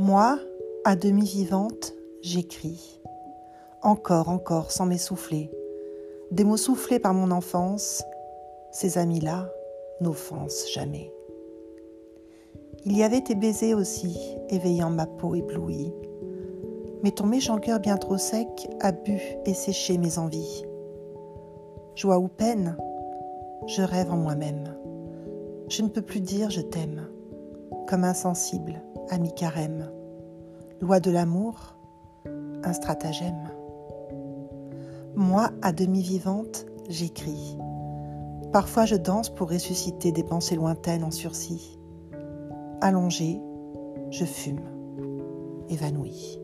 Moi, à demi vivante, j'écris. Encore, encore, sans m'essouffler. Des mots soufflés par mon enfance, ces amis-là n'offensent jamais. Il y avait tes baisers aussi, éveillant ma peau éblouie. Mais ton méchant cœur bien trop sec a bu et séché mes envies. Joie ou peine, je rêve en moi-même. Je ne peux plus dire je t'aime, comme insensible, ami carême. Loi de l'amour, un stratagème. Moi, à demi vivante, j'écris. Parfois je danse pour ressusciter des pensées lointaines en sursis. Allongée, je fume, évanouie.